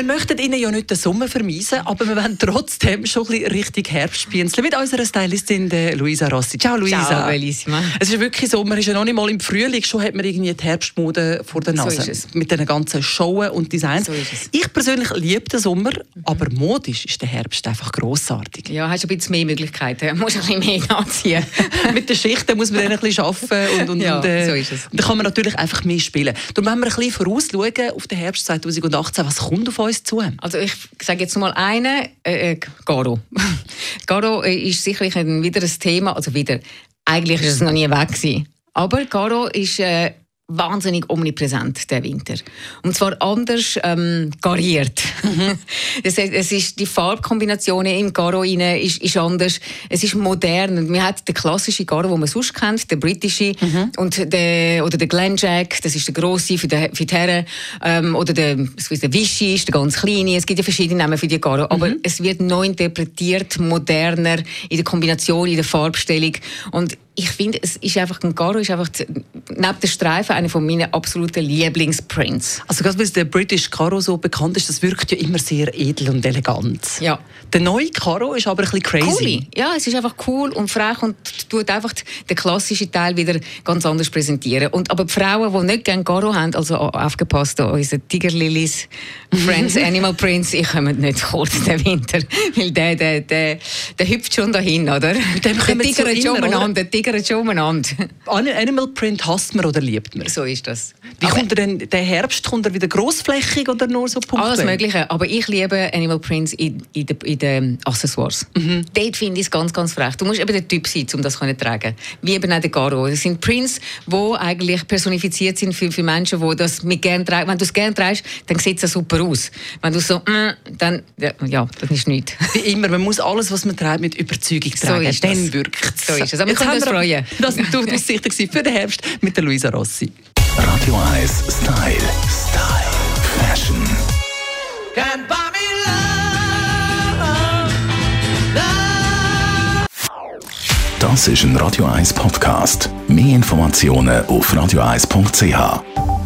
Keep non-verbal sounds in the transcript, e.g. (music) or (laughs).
Wir möchten Ihnen ja nicht den Sommer vermiesen, aber wir wollen trotzdem schon ein bisschen richtig Herbst spielen. Mit unserer Stylistin Luisa Rossi. Ciao Luisa. Ciao Bellissima. Es ist wirklich Sommer, es ist ja noch nicht mal im Frühling, schon hat man irgendwie die Herbstmode vor der Nase. So. Mit den ganzen Showen und Designs. So. Ich persönlich liebe den Sommer, aber modisch ist der Herbst einfach grossartig. Ja, hast ein bisschen mehr Möglichkeiten. (laughs) Musst ein bisschen mehr anziehen. (laughs) Mit den Schichten muss man dann ein bisschen arbeiten und, und, Ja, und, äh, so ist es. und dann kann man natürlich einfach mehr spielen. Darum wollen wir ein bisschen vorausschauen auf den Herbst 2018. Was kommt auf uns zu? Also ich sage jetzt mal einen, äh, äh, Garo. (laughs) Garo äh, ist sicherlich ein, wieder ein Thema, also wieder, eigentlich ist es noch nie weg gewesen. Aber Garo ist äh, wahnsinnig omnipräsent der Winter. Und zwar anders ähm, gariert. (laughs) es, es ist die Farbkombination im Garo rein ist, ist anders. Es ist modern. Und Man hat den klassischen Garo, den man sonst kennt, der britische und der, oder der Glenjack, das ist der grosse für für die Herren, ähm, oder der, der Vichy ist der ganz kleine. Es gibt ja verschiedene Namen für die Garo, aber es wird neu interpretiert, moderner in der Kombination, in der Farbstellung und ich finde, es ist einfach, ein Garo ist einfach neben den Streifen einer von meinen absoluten Lieblingsprints. Also gerade weil der British Caro so bekannt ist, das wirkt ja immer sehr edel und elegant. Ja. Der neue Caro ist aber ein bisschen crazy. Cool. Ja, es ist einfach cool und frech und tut einfach den klassischen Teil wieder ganz anders präsentieren. Und, aber die Frauen, die nicht gerne Garo haben, also aufgepasst, da, unsere Tigerlilies, Friends, (laughs) Animal Prince, ich komme nicht kurz den Winter, weil der, der, der, der hüpft schon dahin, oder? der sie tigert so schon umeinander, der tigert schon umeinander. (laughs) An- Animal Print hasst man oder liebt man? So ist das. Wie Aber- kommt er denn, der Herbst, kommt er wieder grossflächig oder nur so punktuell? Alles Mögliche. Aber ich liebe Animal Prints in, in den in den Accessoires. Mhm. Dort finde ich es ganz, ganz frech. Du musst eben der Typ sein, um das zu tragen. Wie eben auch der Garo. Das sind Prints, die eigentlich personifiziert sind für, für Menschen, die das mit gern tragen. Wenn du es gerne trägst, dann sieht es super aus. Wenn du so, mm, dann, ja, das ist nichts. Wie immer, man muss alles, was man trägt, mit Überzeugung So tragen. ist das. Dann wirkt es. So ist es. Aber wir können uns freuen. Das war die Aussicht für den Herbst mit der Luisa Rossi. Radio 1 Style. Style. Fashion. Can't buy me love, love. Das ist ein Radio 1 Podcast. Mehr Informationen auf radio1.ch.